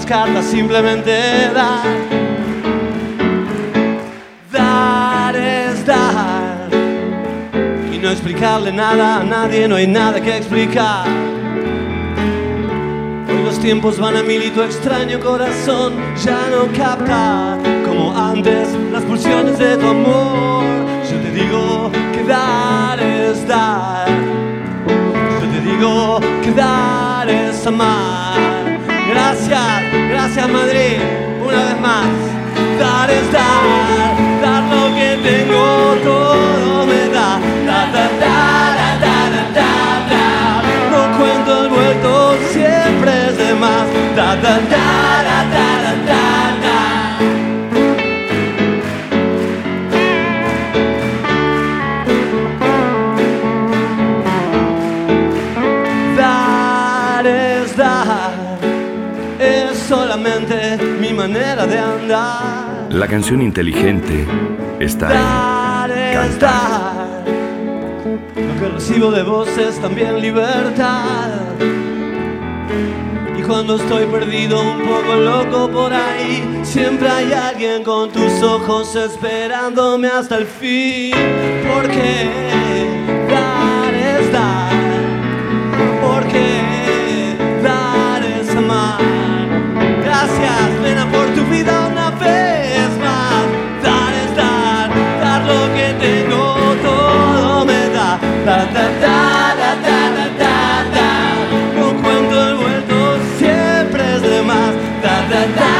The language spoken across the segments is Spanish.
Las cartas, simplemente dar. Dar es dar y no explicarle nada a nadie, no hay nada que explicar. Hoy los tiempos van a mil y tu extraño corazón ya no capta como antes las pulsiones de tu amor. Yo te digo que dar es dar. Yo te digo que dar es amar. Gracias, gracias Madrid, una vez más. Dar es dar, dar lo que tengo, todo me da. Da, da, da, da, da, da, da, No cuento el vuelto, siempre es de más. Da, da, da, da, da, da, da. Manera de andar. La canción inteligente está dar en cantar. Lo que recibo de vos es también libertad. Y cuando estoy perdido, un poco loco por ahí, siempre hay alguien con tus ojos esperándome hasta el fin. Porque dar es dar. Porque dar es amar. Gracias, nena, por tu vida una vez más. Dar es dar, dar lo que tengo, todo me da. Da, da, da, da, da, da, da, da. No cuento el vuelto, siempre es de más. Da, da, da,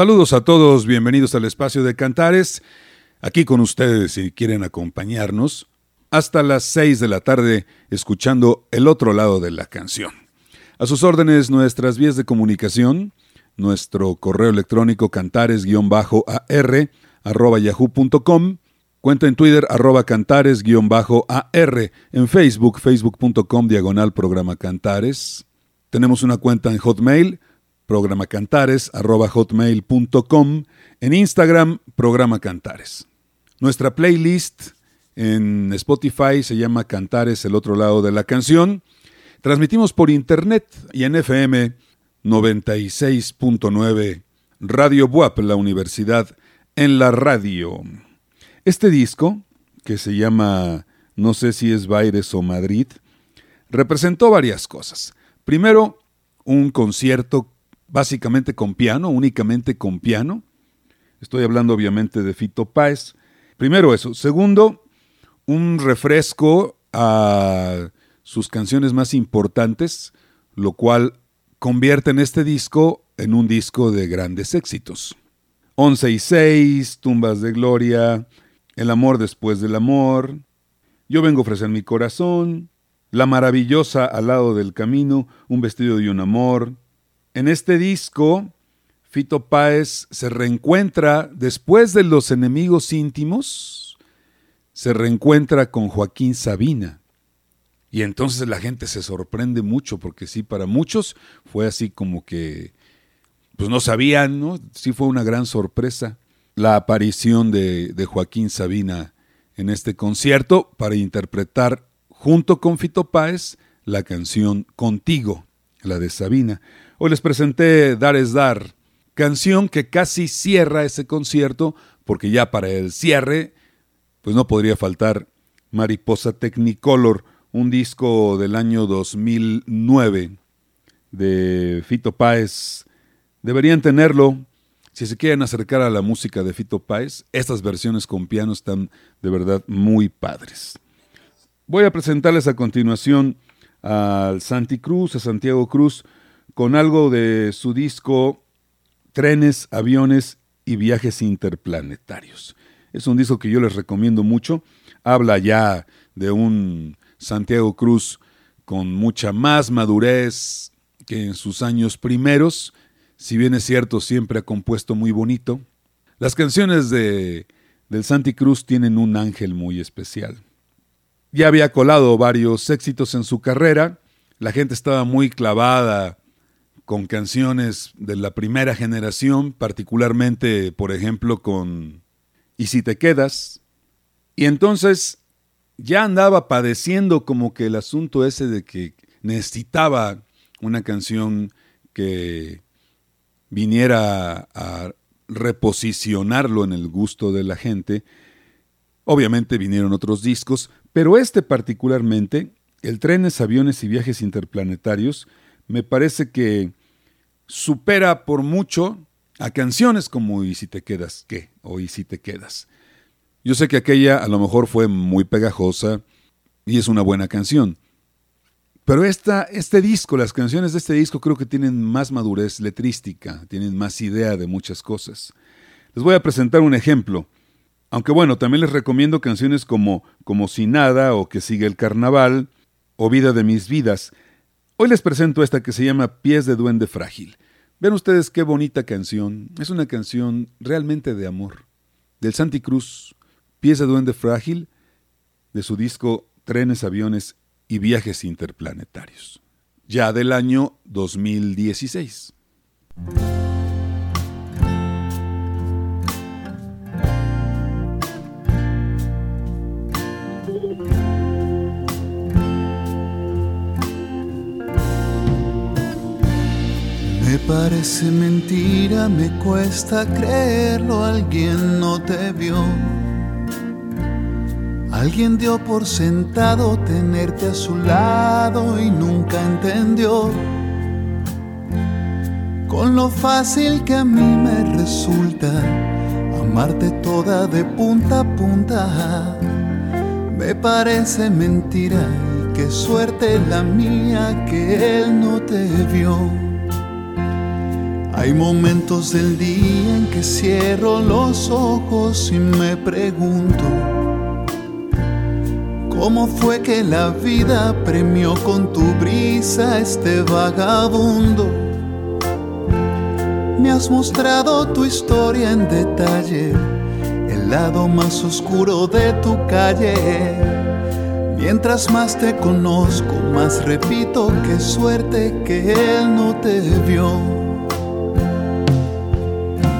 Saludos a todos, bienvenidos al espacio de Cantares. Aquí con ustedes, si quieren acompañarnos, hasta las 6 de la tarde, escuchando el otro lado de la canción. A sus órdenes, nuestras vías de comunicación, nuestro correo electrónico cantares-ar arroba yahoo.com, cuenta en Twitter arroba cantares-ar, en Facebook, facebook.com diagonal programa Cantares. Tenemos una cuenta en Hotmail, programa cantares hotmail.com, en Instagram, programa cantares. Nuestra playlist en Spotify se llama Cantares, el otro lado de la canción. Transmitimos por internet y en FM 96.9 Radio Buap, la universidad en la radio. Este disco, que se llama no sé si es Baires o Madrid, representó varias cosas. Primero, un concierto básicamente con piano, únicamente con piano. Estoy hablando obviamente de Fito Páez. Primero eso. Segundo, un refresco a sus canciones más importantes, lo cual convierte en este disco en un disco de grandes éxitos. 11 y 6, Tumbas de Gloria, El amor después del amor, Yo vengo a ofrecer mi corazón, La maravillosa al lado del camino, Un vestido y un amor. En este disco, Fito Páez se reencuentra después de Los enemigos íntimos, se reencuentra con Joaquín Sabina. Y entonces la gente se sorprende mucho, porque sí, para muchos fue así como que, pues no sabían, ¿no? Sí fue una gran sorpresa la aparición de, de Joaquín Sabina en este concierto para interpretar junto con Fito Páez la canción Contigo, la de Sabina. Hoy les presenté Dar es Dar, canción que casi cierra ese concierto, porque ya para el cierre, pues no podría faltar Mariposa Technicolor, un disco del año 2009 de Fito Páez. Deberían tenerlo. Si se quieren acercar a la música de Fito Páez, estas versiones con piano están de verdad muy padres. Voy a presentarles a continuación al Santi Cruz, a Santiago Cruz, con algo de su disco Trenes, Aviones y Viajes Interplanetarios. Es un disco que yo les recomiendo mucho. Habla ya de un Santiago Cruz con mucha más madurez que en sus años primeros, si bien es cierto, siempre ha compuesto muy bonito. Las canciones de, del Santi Cruz tienen un ángel muy especial. Ya había colado varios éxitos en su carrera, la gente estaba muy clavada con canciones de la primera generación, particularmente, por ejemplo, con Y si te quedas. Y entonces ya andaba padeciendo como que el asunto ese de que necesitaba una canción que viniera a reposicionarlo en el gusto de la gente. Obviamente vinieron otros discos, pero este particularmente, el Trenes, Aviones y Viajes Interplanetarios, me parece que supera por mucho a canciones como Y si te quedas, ¿qué? O Y si te quedas. Yo sé que aquella a lo mejor fue muy pegajosa y es una buena canción. Pero esta, este disco, las canciones de este disco creo que tienen más madurez letrística, tienen más idea de muchas cosas. Les voy a presentar un ejemplo. Aunque bueno, también les recomiendo canciones como Como si nada o Que sigue el carnaval o Vida de mis vidas. Hoy les presento esta que se llama Pies de Duende Frágil. Vean ustedes qué bonita canción. Es una canción realmente de amor. Del Santi Cruz, Pies de Duende Frágil, de su disco Trenes, Aviones y Viajes Interplanetarios, ya del año 2016. Parece mentira, me cuesta creerlo, alguien no te vio Alguien dio por sentado tenerte a su lado y nunca entendió con lo fácil que a mí me resulta amarte toda de punta a punta. Me parece mentira y qué suerte la mía que él no te vio. Hay momentos del día en que cierro los ojos y me pregunto ¿Cómo fue que la vida premió con tu brisa este vagabundo? Me has mostrado tu historia en detalle, el lado más oscuro de tu calle. Mientras más te conozco, más repito qué suerte que él no te vio.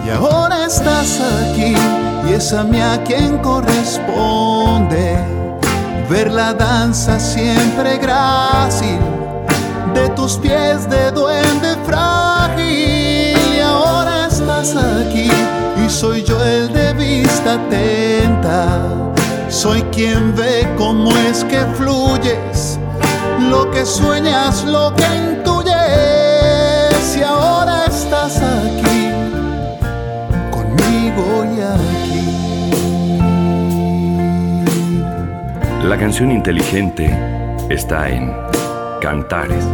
Y ahora estás aquí y es a mí a quien corresponde ver la danza siempre grácil de tus pies de duende frágil y ahora estás aquí y soy yo el de vista atenta Soy quien ve cómo es que fluyes, lo que sueñas, lo que intuyes. Y ahora estás aquí, aquí. La canción inteligente está en Cantares.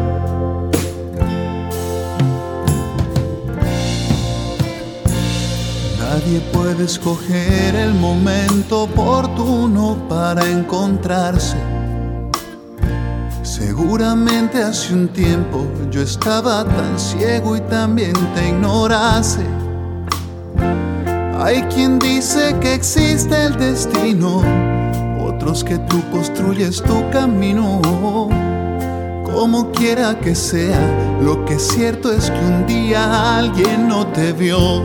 Nadie puede escoger el momento oportuno para encontrarse. Seguramente hace un tiempo yo estaba tan ciego y también te ignorase. Hay quien dice que existe el destino, otros que tú construyes tu camino. Como quiera que sea, lo que es cierto es que un día alguien no te vio.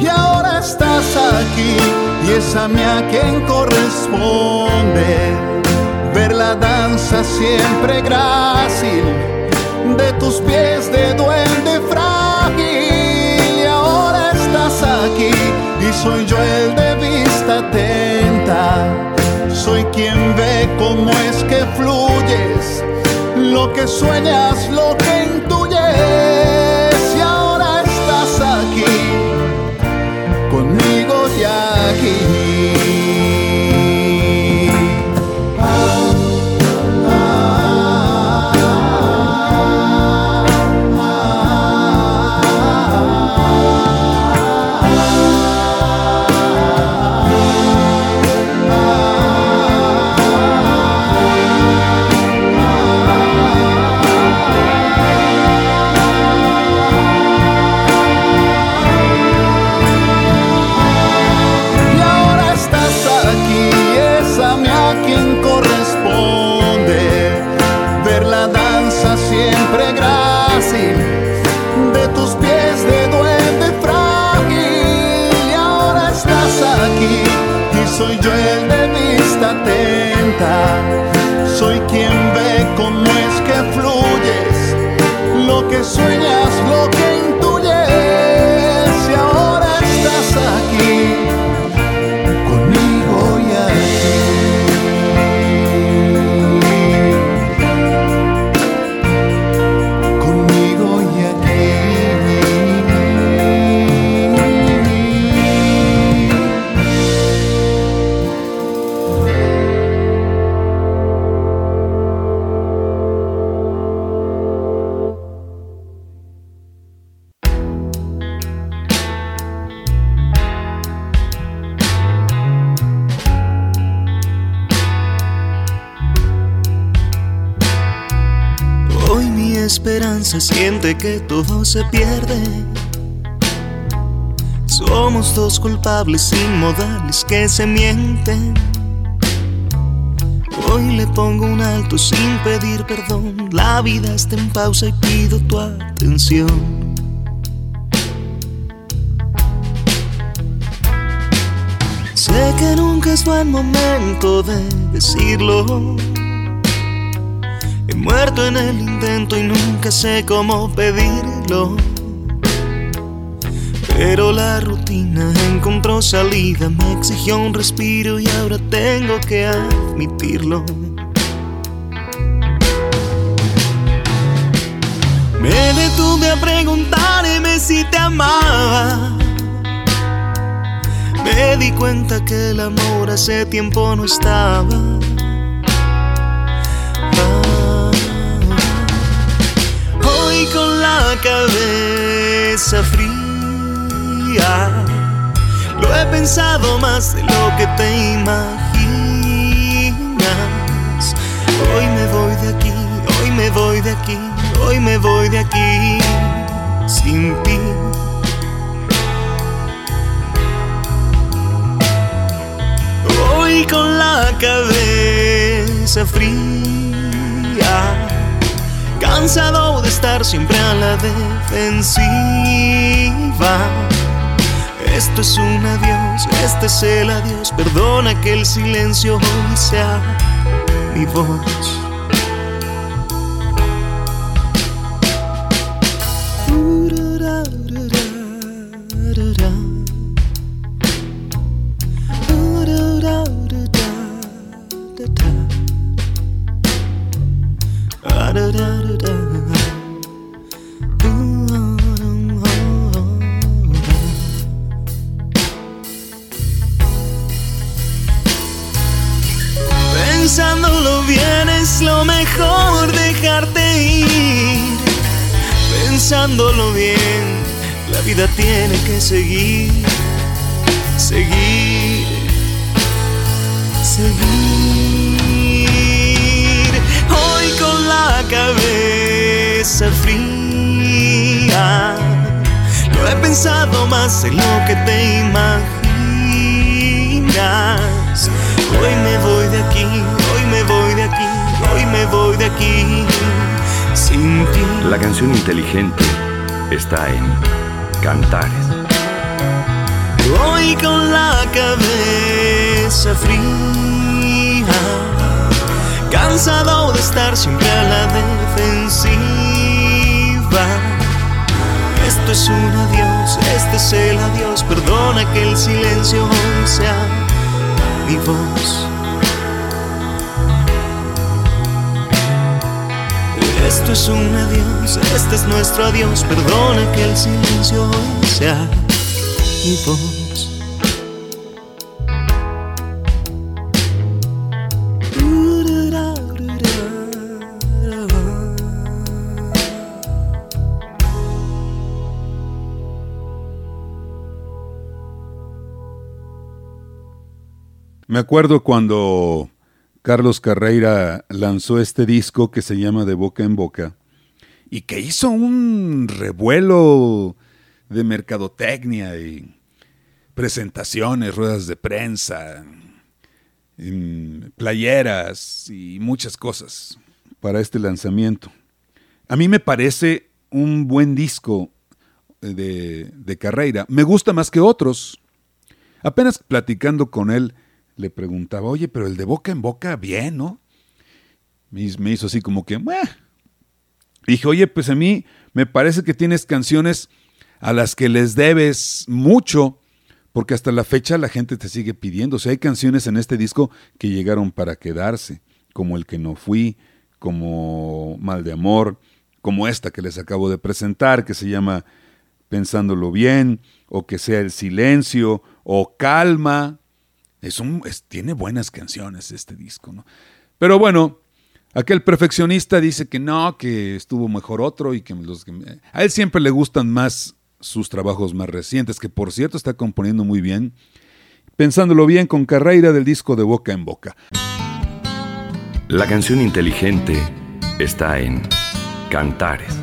Y ahora estás aquí y es a mí a quien corresponde. Ver la danza siempre grácil de tus pies de duende fluyes. Lo que sueñas lo que Soy quien ve cómo es que fluyes, lo que sueñas, lo que esperanza siente que todo se pierde. Somos dos culpables inmodales que se mienten. Hoy le pongo un alto sin pedir perdón. La vida está en pausa y pido tu atención. Sé que nunca es buen momento de decirlo. He muerto en el y nunca sé cómo pedirlo. Pero la rutina encontró salida, me exigió un respiro y ahora tengo que admitirlo. Me detuve a preguntarme si te amaba. Me di cuenta que el amor hace tiempo no estaba. Cabeza fría, lo he pensado más de lo que te imaginas. Hoy me voy de aquí, hoy me voy de aquí, hoy me voy de aquí sin ti. Hoy con la cabeza fría, cansado de estar siempre a la defensiva. Esto es un adiós, este es el adiós. Perdona que el silencio sea mi voz. Seguir, seguir, seguir. Hoy con la cabeza fría, lo he pensado más en lo que te imaginas. Hoy me voy de aquí, hoy me voy de aquí, hoy me voy de aquí sin ti. La canción inteligente está en Cantares. Hoy con la cabeza fría, cansado de estar siempre a la defensiva. Esto es un adiós, este es el adiós, perdona que el silencio sea mi voz. Esto es un adiós, este es nuestro adiós, perdona que el silencio sea mi voz. Me acuerdo cuando Carlos Carreira lanzó este disco que se llama De Boca en Boca y que hizo un revuelo de mercadotecnia y presentaciones, ruedas de prensa, mm, playeras y muchas cosas para este lanzamiento. A mí me parece un buen disco de, de Carreira. Me gusta más que otros. Apenas platicando con él, le preguntaba, oye, pero el de boca en boca, bien, ¿no? Me hizo así como que, "Meh". dije, oye, pues a mí me parece que tienes canciones a las que les debes mucho, porque hasta la fecha la gente te sigue pidiendo. O sea, hay canciones en este disco que llegaron para quedarse, como El que no fui, como Mal de Amor, como esta que les acabo de presentar, que se llama Pensándolo Bien, o que sea El Silencio, o Calma. Es un, es- tiene buenas canciones este disco, ¿no? Pero bueno, aquel perfeccionista dice que no, que estuvo mejor otro y que los que a él siempre le gustan más sus trabajos más recientes, que por cierto está componiendo muy bien, pensándolo bien con Carreira del disco de Boca en Boca. La canción inteligente está en Cantares.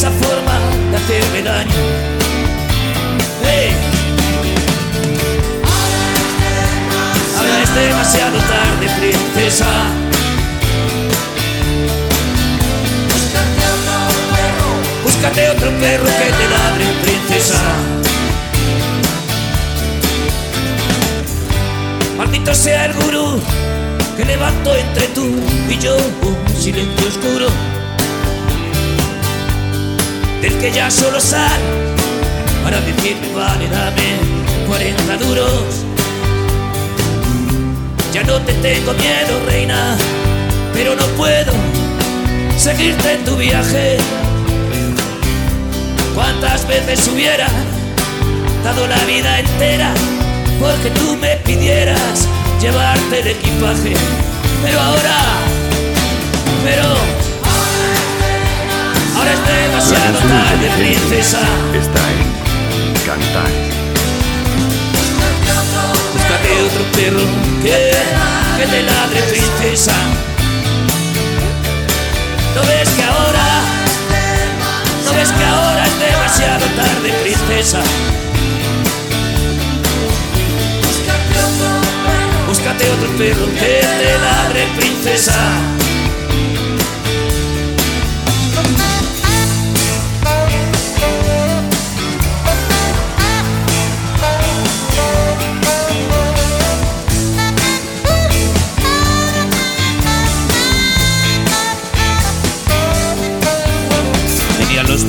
Esa forma ya solo sale para decirme vale dame 40 duros. Ya no te tengo miedo reina pero no puedo seguirte en tu viaje. Cuántas veces hubiera dado la vida entera porque tú me pidieras llevarte el equipaje pero ahora pero Ahora es La demasiado tarde, princesa. está en Cantares. Búscate otro perro que, que te ladre princesa. ¿No ves que ahora, no ves que ahora es demasiado tarde, princesa? Búscate otro perro que te ladre, princesa.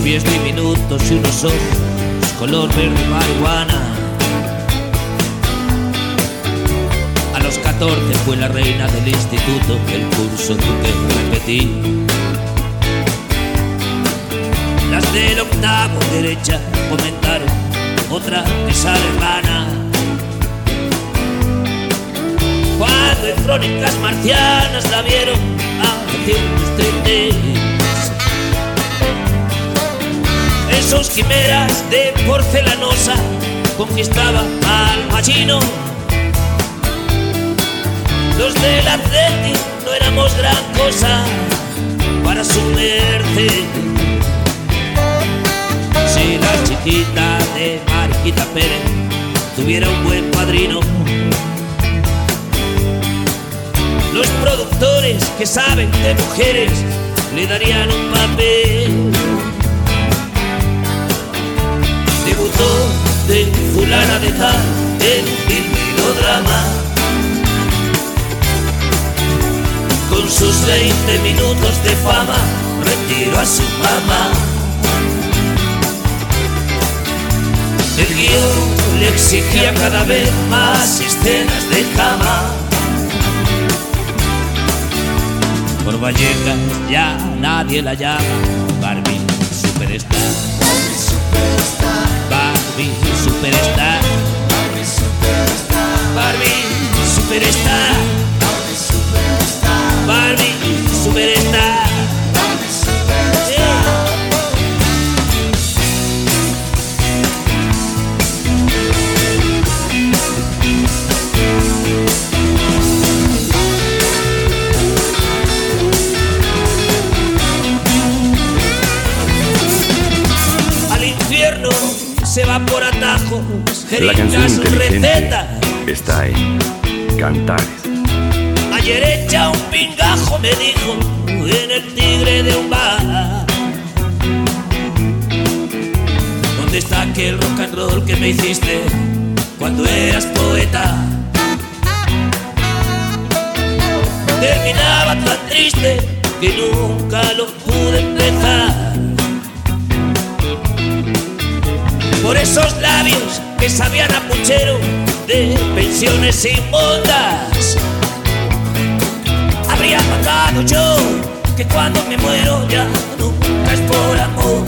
Pies diminutos y unos ojos color verde marihuana. A los 14 fue la reina del instituto, el curso tuve que repetí. Las del octavo derecha comentaron, otra sale hermana. Cuando en crónicas marcianas la vieron a 133 esos quimeras de porcelanosa conquistaba al machino. Los del Atleti no éramos gran cosa para su merced. Si la chiquita de Marquita Pérez tuviera un buen padrino, los productores que saben de mujeres le darían un papel. De fulana de tal en un melodrama. Con sus 20 minutos de fama retiró a su mamá. El guion le exigía cada vez más escenas de cama. Por Vallecas ya nadie la llama Barbie Superstar. Barbie Superstar. Barbie Superstar. Barbie Superstar. Yeah. Por atajos, La canción inteligente recetas. está en Cantares. Ayer echa un pingajo, me dijo, en el tigre de un bar. ¿Dónde está aquel rock and roll que me hiciste cuando eras poeta? Terminaba tan triste que nunca lo pude empezar. Por esos labios que sabían a puchero de pensiones inmundas habría pagado yo que cuando me muero ya nunca es por amor.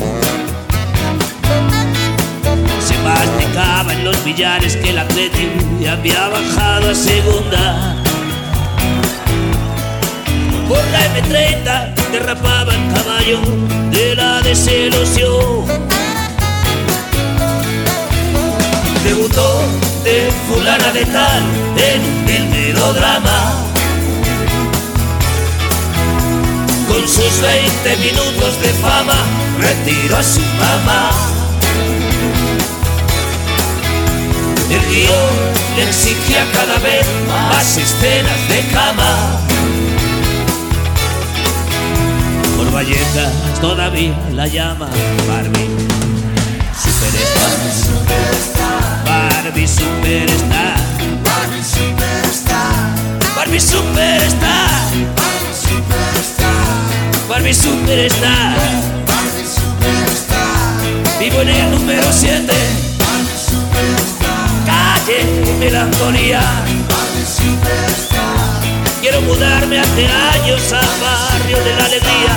Se masticaba en los billares que el Atleti había bajado a segunda. Por la M30 derrapaba el caballo de la desilusión. Debutó de fulana de tal en el melodrama. Con sus 20 minutos de fama retiró a su mamá. El guion le exigía cada vez más escenas de cama. Por Vallecas todavía la llama Barbie Superstar. Barbie Superstar. Barbie Superstar. Barbie Superstar. Vivo en el número 7. Calle Melancolía. Quiero mudarme hace años al barrio de la alegría,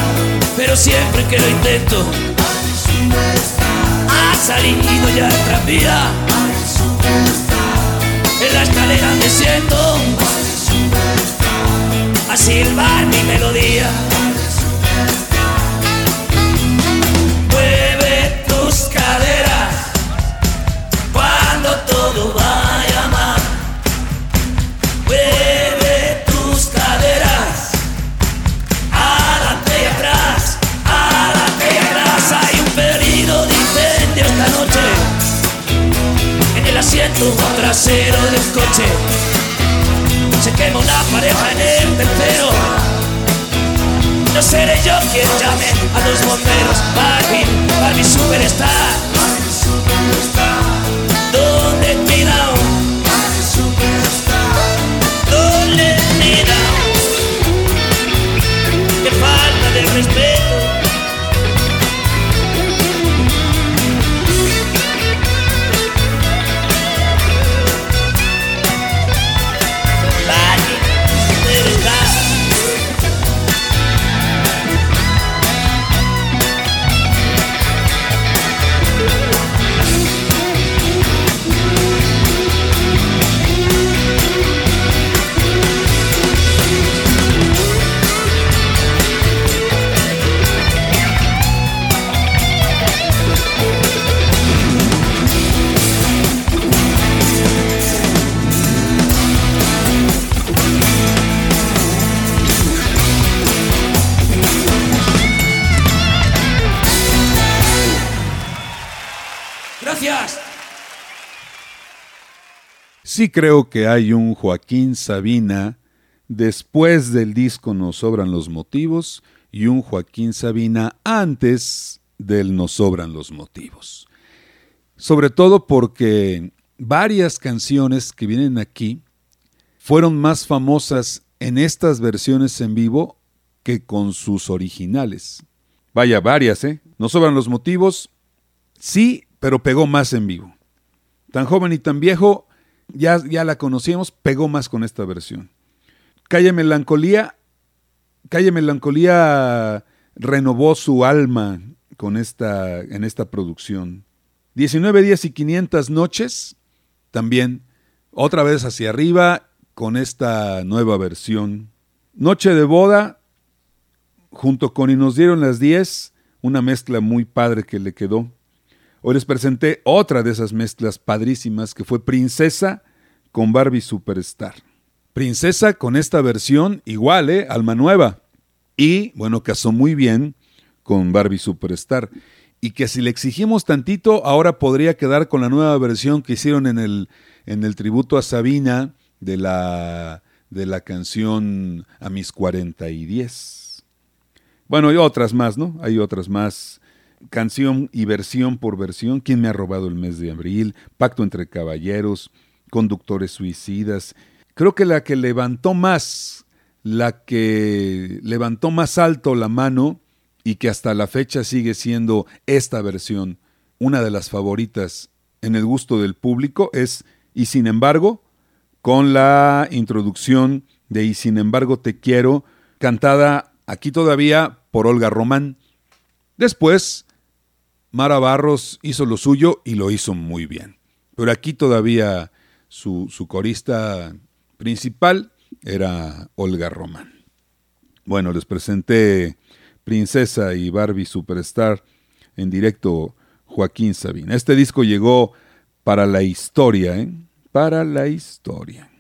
pero siempre que lo intento, ha salido ya el tranvía. En la escalera me siento a silbar mi melodía. Creo que hay un Joaquín Sabina después del disco Nos sobran los motivos y un Joaquín Sabina antes del Nos sobran los motivos. Sobre todo porque varias canciones que vienen aquí fueron más famosas en estas versiones en vivo que con sus originales. Vaya, varias, ¿eh? Nos sobran los motivos, sí, pero pegó más en vivo. Tan joven y tan viejo, ya, ya la conocíamos, pegó más con esta versión. Calle Melancolía, Calle Melancolía renovó su alma con esta, en esta producción. 19 días y 500 noches, también otra vez hacia arriba con esta nueva versión. Noche de boda, junto con Y nos dieron las 10, una mezcla muy padre que le quedó. Hoy les presenté otra de esas mezclas padrísimas que fue Princesa con Barbie Superstar. Princesa con esta versión igual, ¿eh? Alma nueva. Y bueno, casó muy bien con Barbie Superstar. Y que si le exigimos tantito, ahora podría quedar con la nueva versión que hicieron en el, en el tributo a Sabina de la, de la canción A mis 40 y 10. Bueno, hay otras más, ¿no? Hay otras más canción y versión por versión, ¿Quién me ha robado el mes de abril? Pacto entre caballeros, Conductores suicidas. Creo que la que levantó más, la que levantó más alto la mano y que hasta la fecha sigue siendo esta versión, una de las favoritas en el gusto del público es Y sin embargo, con la introducción de Y sin embargo te quiero, cantada aquí todavía por Olga Román. Después, Mara Barros hizo lo suyo y lo hizo muy bien. Pero aquí todavía su, corista principal era Olga Román. Bueno, les presenté Princesa y Barbie Superstar en directo Joaquín Sabina. Este disco llegó para la historia, ¿eh? Para la historia.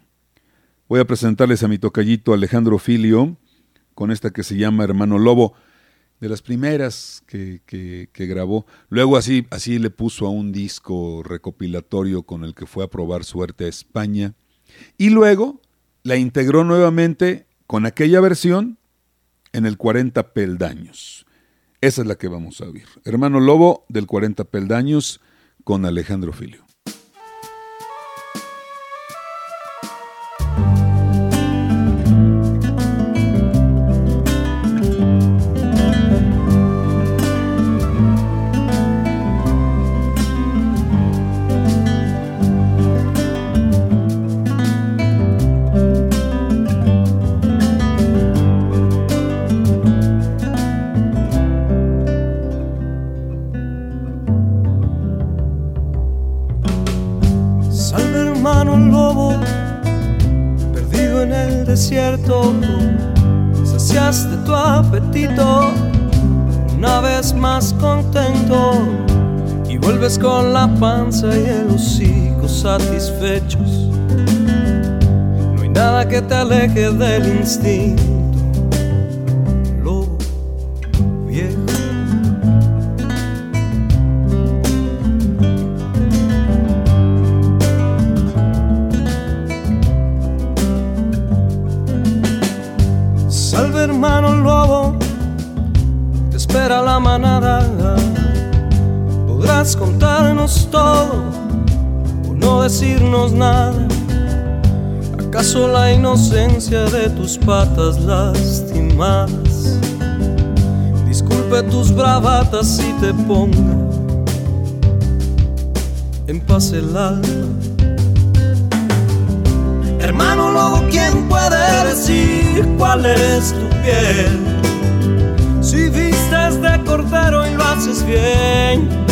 Voy a presentarles a mi tocallito Alejandro Filio con esta que se llama Hermano Lobo de las primeras que, que, grabó. Luego así, así le puso a un disco recopilatorio con el que fue a probar suerte a España. Y luego la integró nuevamente con aquella versión en el 40 peldaños. Esa es la que vamos a oír. Hermano Lobo del 40 peldaños con Alejandro Filio. te aleje del instinto, lobo viejo. Salve hermano lobo, te espera la manada, podrás contarnos todo o no decirnos nada ¿Acaso la inocencia de tus patas lastimadas? Disculpe tus bravatas si te ponga en paz el alma. Hermano lobo, ¿quién puede decir cuál es tu piel? Si vistes de cordero y lo haces bien.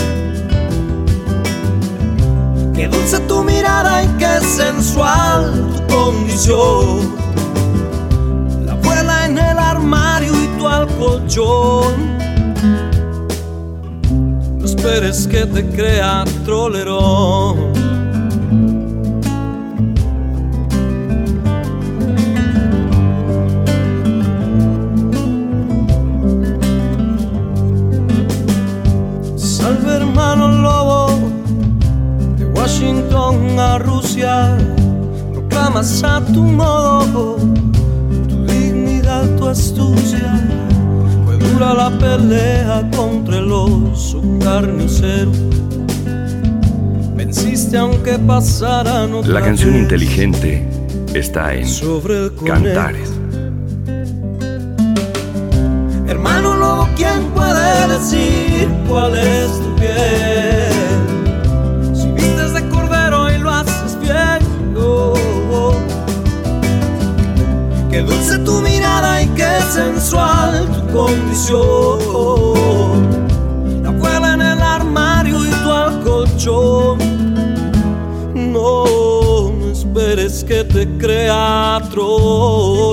Qué dulce tu mirada y qué sensual tu condición. La abuela en el armario y tu al colchón. No esperes que te crea trolerón. Washington a Rusia, proclamas a tu modo tu dignidad, tu astucia. Fue dura la pelea contra el oso carnicero. Venciste aunque pasaran otra La canción inteligente está en sobre el. Cantares. Hermano lobo, ¿quién puede decir cuál es tu piel? Qué dulce tu mirada y qué sensual tu condición. La abuela en el armario y tu al colchón. No, no esperes que te crea trolerón.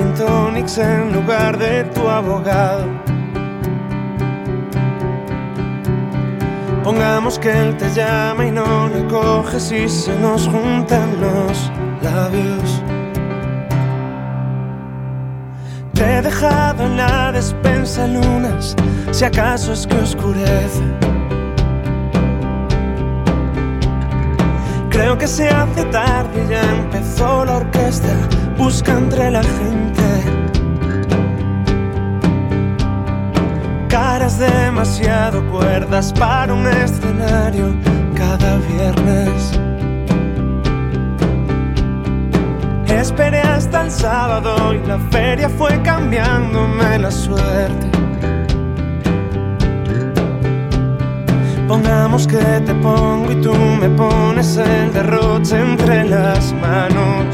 En lugar de tu abogado. Pongamos que él te llama y no le coges y se nos juntan los labios. Te he dejado en la despensa lunas, si acaso es que oscurece. Creo que se hace tarde ya empezó la orquesta, busca entre la gente. Caras demasiado cuerdas para un escenario cada viernes. Esperé hasta el sábado y la feria fue cambiándome la suerte. Pongamos que te pongo y tú me pones el derroche entre las manos.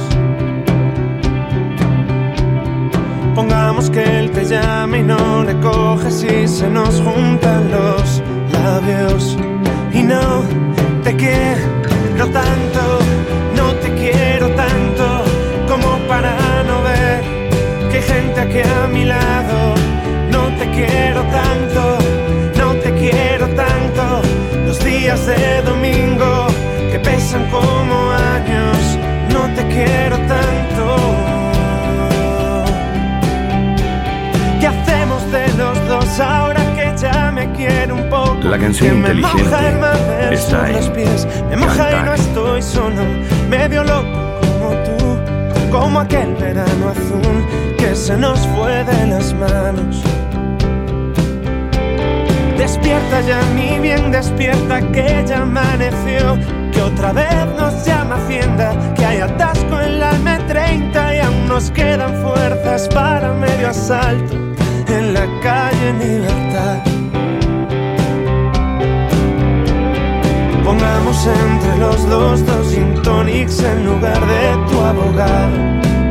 Pongamos que él te llame y no le coges y se nos juntan los labios. Y no te quiero tanto, no te quiero tanto como para no ver que hay gente aquí a mi lado. No te quiero tanto, días de domingo que pesan como años. No te quiero tanto. ¿Qué hacemos de los dos ahora que ya me quiere un poco? La canción Que me inteligente el madero está sobre los en pies, me moja y no estoy solo, medio loco como tú, como aquel verano azul que se nos fue de las manos. Despierta ya, mi bien, despierta que ya amaneció, que otra vez nos llama Hacienda, que hay atasco en la M30 y aún nos quedan fuerzas para medio asalto en la calle Libertad. Pongamos entre los dos dos gin en lugar de tu abogado.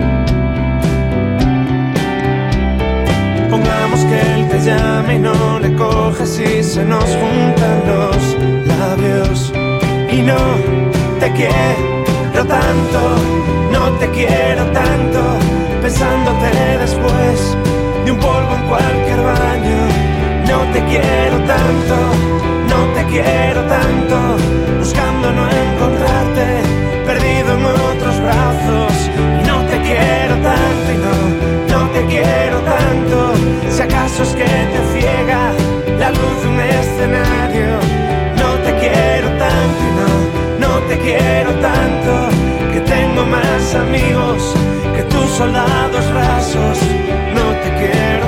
Pongamos que él te llame y no le coges y se nos juntan los labios. Y no te quiero tanto, no te quiero tanto, pensándote después de un polvo en cualquier baño. No te quiero tanto, no te quiero tanto, buscando no encontrarte, perdido en otros brazos. No te quiero tanto y no, no te quiero tanto, si acaso es que te ciega la luz de un escenario. No te quiero tanto y no, no te quiero tanto, que tengo más amigos que tus soldados rasos. No te quiero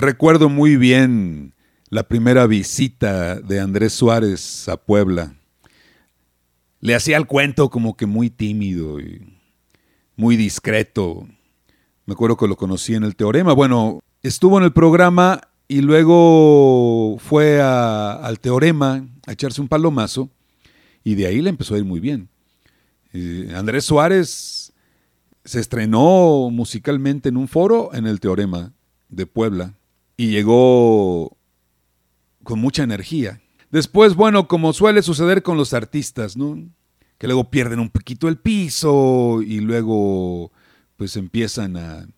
Recuerdo muy bien la primera visita de Andrés Suárez a Puebla. Le hacía el cuento como que muy tímido y muy discreto. Me acuerdo que lo conocí en el Teorema. Bueno, estuvo en el programa y luego fue al Teorema a echarse un palomazo y de ahí le empezó a ir muy bien. Andrés Suárez se estrenó musicalmente en un foro en el Teorema de Puebla y llegó con mucha energía. Después, bueno, como suele suceder con los artistas, ¿no? Que luego pierden un poquito el piso y luego pues empiezan a,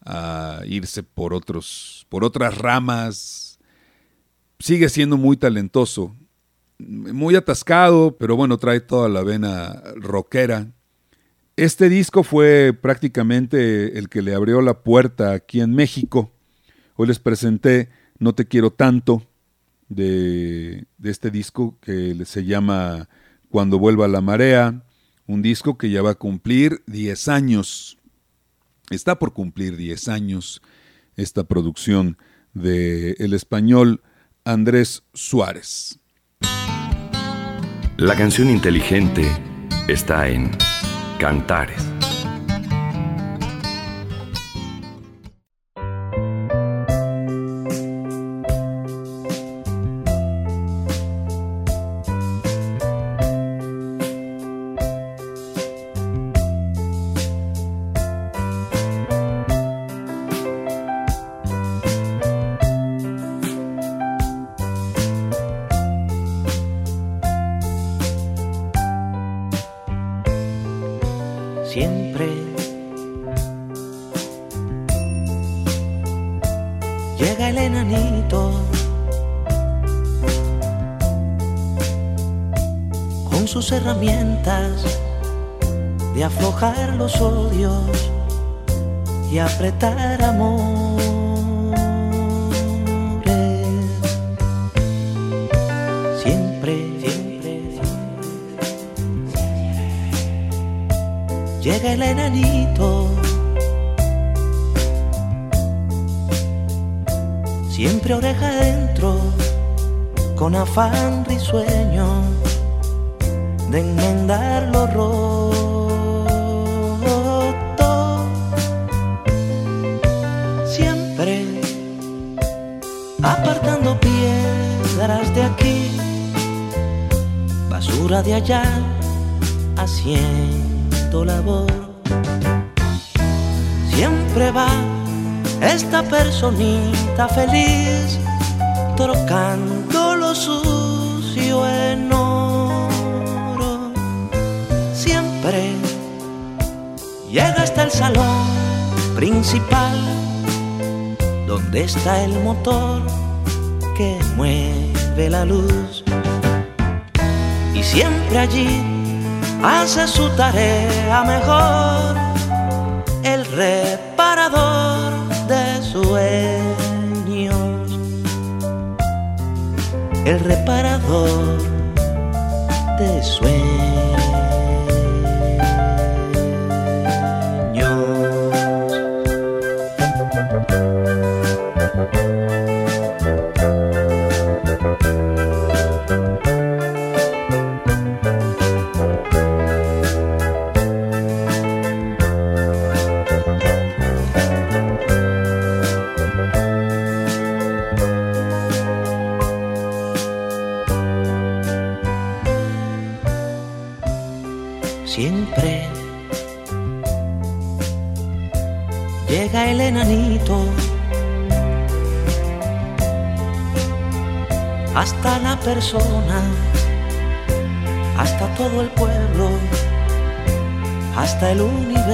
a irse por otros por otras ramas. Sigue siendo muy talentoso, muy atascado, pero bueno, trae toda la vena rockera. Este disco fue prácticamente el que le abrió la puerta aquí en México. Hoy les presenté No te quiero tanto de, de este disco que se llama Cuando vuelva la marea, un disco que ya va a cumplir 10 años. Está por cumplir 10 años esta producción de el español Andrés Suárez. La canción inteligente está en Cantares. Herramientas de aflojar los odios y apretar amores. Siempre, siempre, llega el enanito. Siempre oreja adentro, con afán risueño de enmendar lo roto. Siempre apartando piedras de aquí basura de allá haciendo labor. Siempre va esta personita feliz, trocando Llega hasta el salón principal, donde está el motor que mueve la luz. Y siempre allí hace su tarea mejor el reparador de sueños, el reparador de sueños. Persona, hasta todo el pueblo, hasta el universo.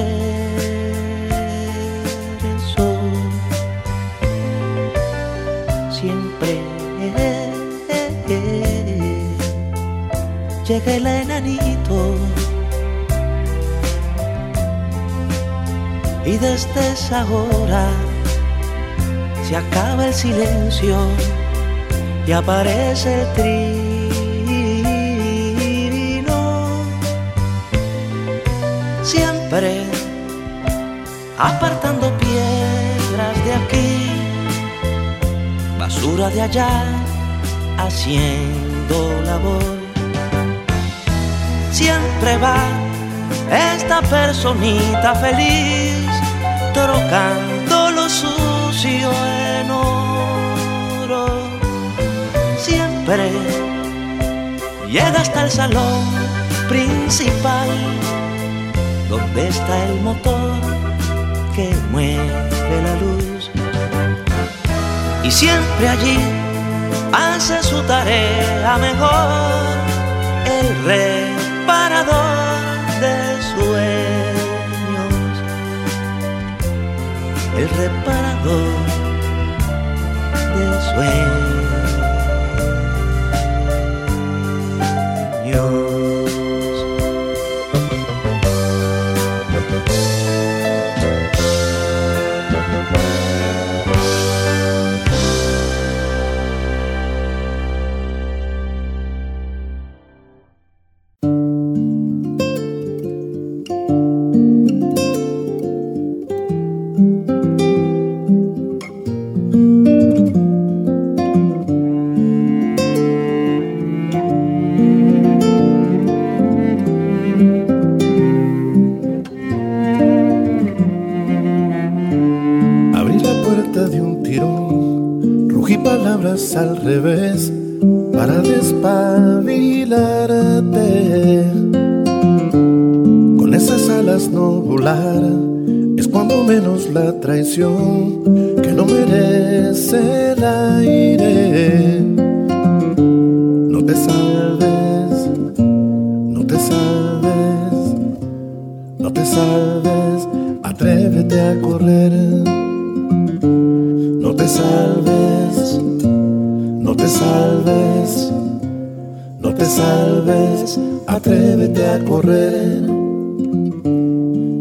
Siempre llega el enanito y desde esa hora se acaba el silencio y aparece el trino. Siempre apartando piedras de aquí, basura de allá, haciendo labor. Siempre va esta personita feliz, trocando lo sucio en oro llega hasta el salón principal, donde está el motor que mueve la luz. Y siempre allí hace su tarea mejor el reparador de sueños, el reparador de sueños. Te salves, atrévete a correr.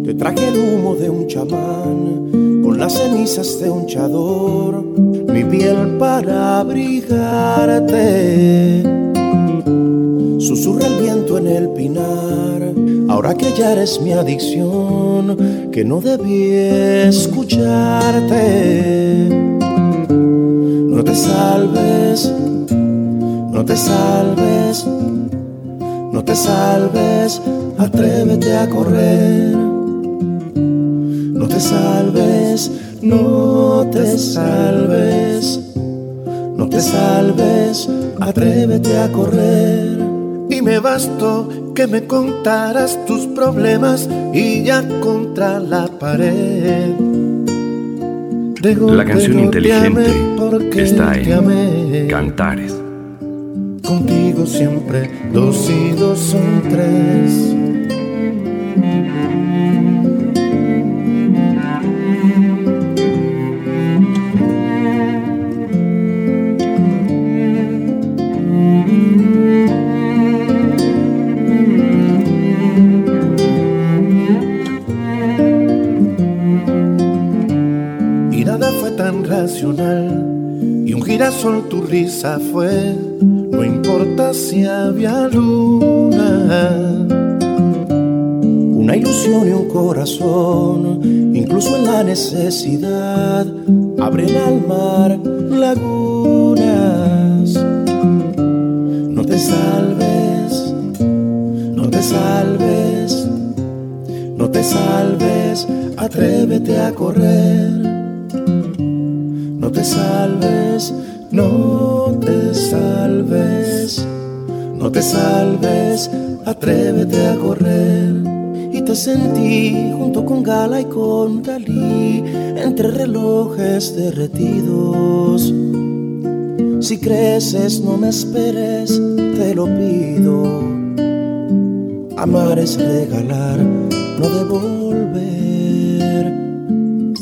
Te traje el humo de un chamán las cenizas de un chador, mi piel para abrigarte. Susurra el viento en el pinar, ahora que ya eres mi adicción, que no debí escucharte. No te salves, no te salves, no te salves, atrévete a correr no te salves, no te salves, no te salves, atrévete a correr y me bastó que me contaras tus problemas y ya contra la pared. la canción inteligente está en Cantares. Contigo siempre dos y dos son tres. y un girasol tu risa fue, importa si había luna. Una ilusión y un corazón, incluso en la necesidad, abren al mar lagunas. No te salves, no te salves, no te salves, atrévete a correr no te salves, no salves, no te salves, atrévete a correr. Y te sentí junto con Gala y con Dalí, entre relojes derretidos. Si creces, no me esperes, te lo pido. Amar es regalar, no devolver.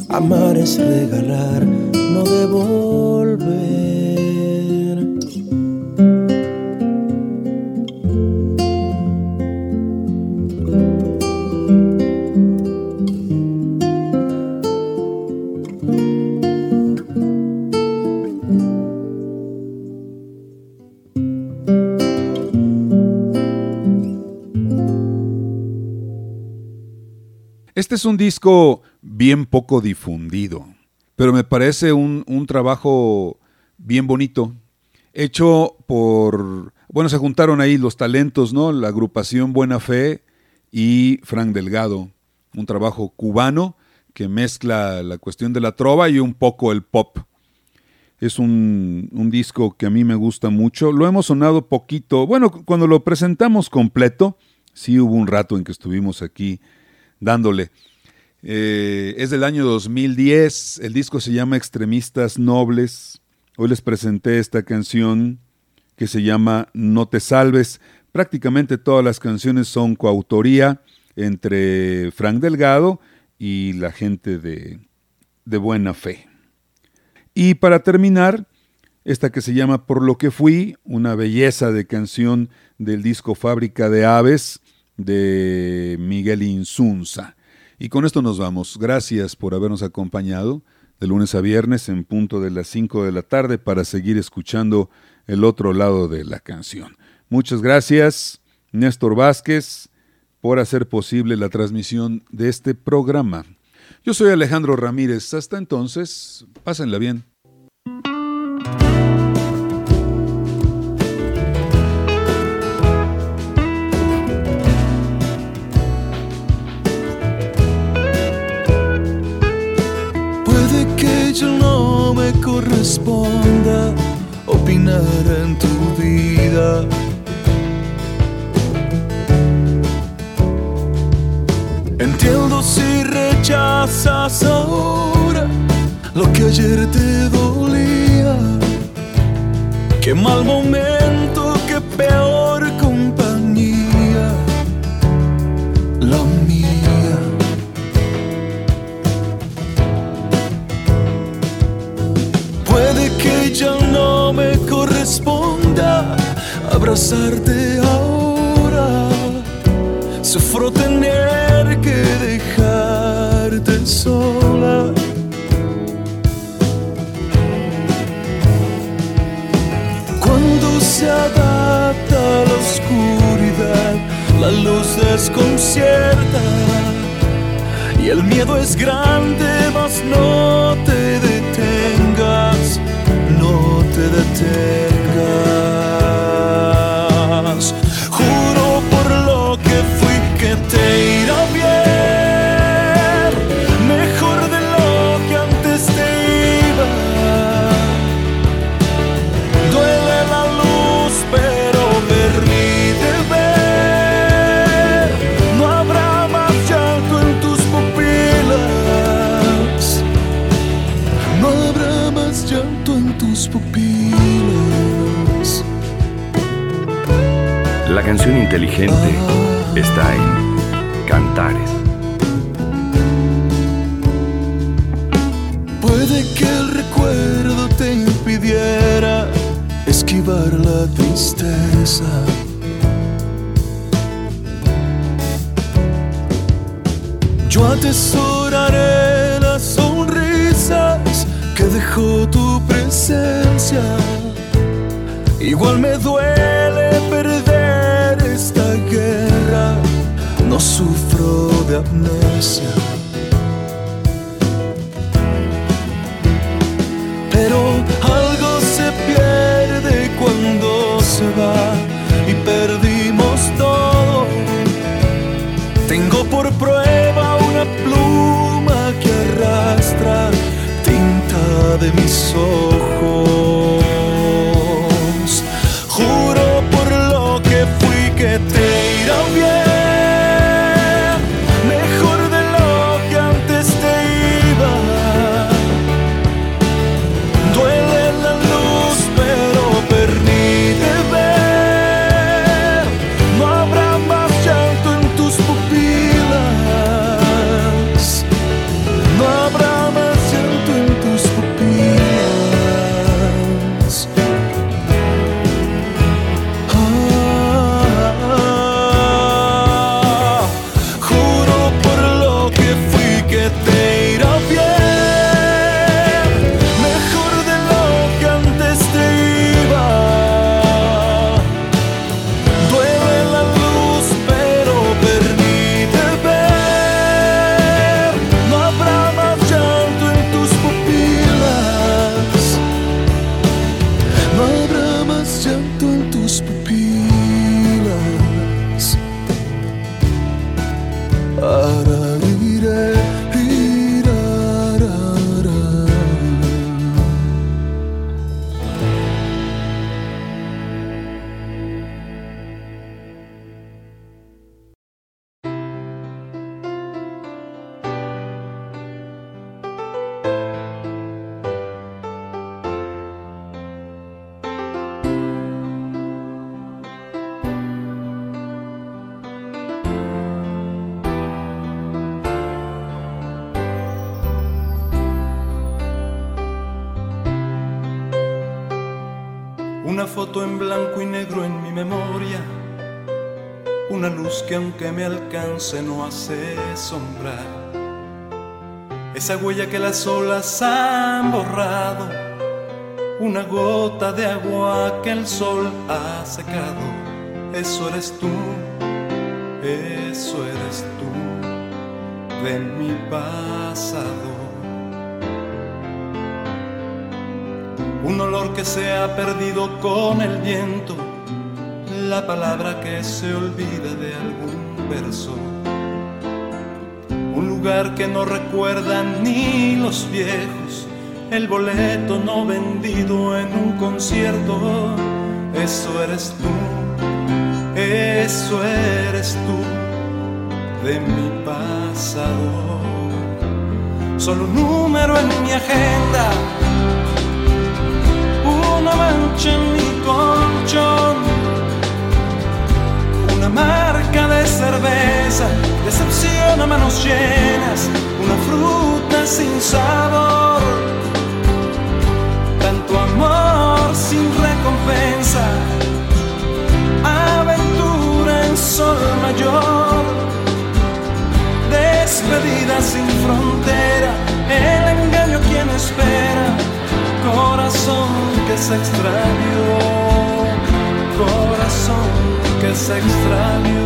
Amar es regalar, no devolver. Este es un disco bien poco difundido pero me parece un, trabajo bien bonito, hecho por, bueno, se juntaron ahí los talentos, ¿no? La agrupación Buena Fe y Frank Delgado, un trabajo cubano que mezcla la cuestión de la trova y un poco el pop. Es un, un, disco que a mí me gusta mucho. Lo hemos sonado poquito. Bueno, cuando lo presentamos completo, sí hubo un rato en que estuvimos aquí dándole. Eh, es del año 2010, el disco se llama Extremistas Nobles. Hoy les presenté esta canción que se llama No te salves. Prácticamente todas las canciones son coautoría entre Frank Delgado y la gente de, de buena fe. Y para terminar, esta que se llama Por lo que fui, una belleza de canción del disco Fábrica de Aves de Miguel Insunza. Y con esto nos vamos. Gracias por habernos acompañado de lunes a viernes en punto de las 5 de la tarde para seguir escuchando el otro lado de la canción. Muchas gracias, Néstor Vázquez, por hacer posible la transmisión de este programa. Yo soy Alejandro Ramírez. Hasta entonces, pásenla bien. Corresponda opinar en tu vida. Entiendo si rechazas ahora lo que ayer te dolía. Qué mal momento, qué peor compañía. La ya no me corresponda abrazarte ahora. Sufro tener que dejarte sola. Cuando se adapta la oscuridad, la luz desconcierta y el miedo es grande, inteligente está en Cantares. Puede que el recuerdo te impidiera esquivar la tristeza. Yo atesoraré las sonrisas que dejó tu presencia. Igual me duele perder no sufro de amnesia. Pero algo se pierde cuando se va y perdimos todo. Tengo por prueba una pluma que arrastra tinta de mis ojos. Juro por lo que fui que te alcance no hace sombra. Esa huella que las olas han borrado. Una gota de agua que el sol ha secado. Eso eres tú, eso eres tú de mi pasado. un olor que se ha perdido con el viento, la palabra que se olvida de algún verso, que no recuerdan ni los viejos, el boleto no vendido en un concierto, eso eres tú, eso eres tú de mi pasado, solo un número en mi agenda una mancha en mi colchón, una marca de cerveza, decepción a manos llenas, una fruta sin sabor, tanto amor sin recompensa, aventura en sol mayor, despedida sin frontera, el engaño quien espera corazón que se extravió, corazón que se extravió.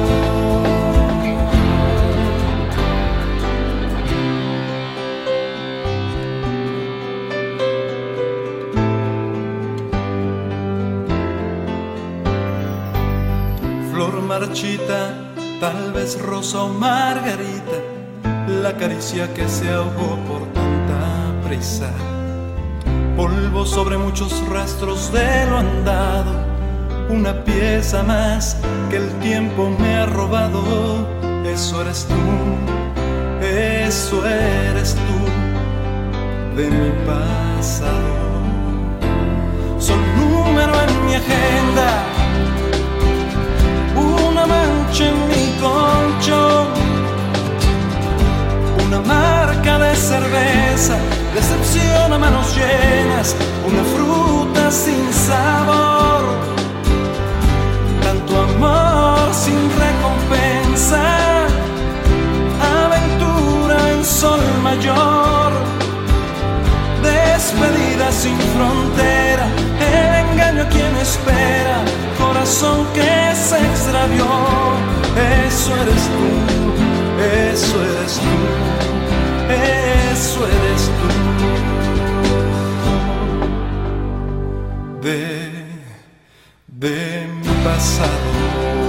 Flor marchita, tal vez rosa o margarita, la caricia que se ahogó por tanta prisa polvo sobre muchos rastros de lo andado, una pieza más que el tiempo me ha robado. Eso eres tú, eso eres tú de mi pasado. Son número en mi agenda, noche en mi colchón. Una marca de cerveza, decepción a manos llenas, una fruta sin sabor. Sol mayor, despedida sin frontera, engaño a quien espera corazón que se extravió. Eso eres tú, eso eres tú, eso eres tú. De, de mi pasado.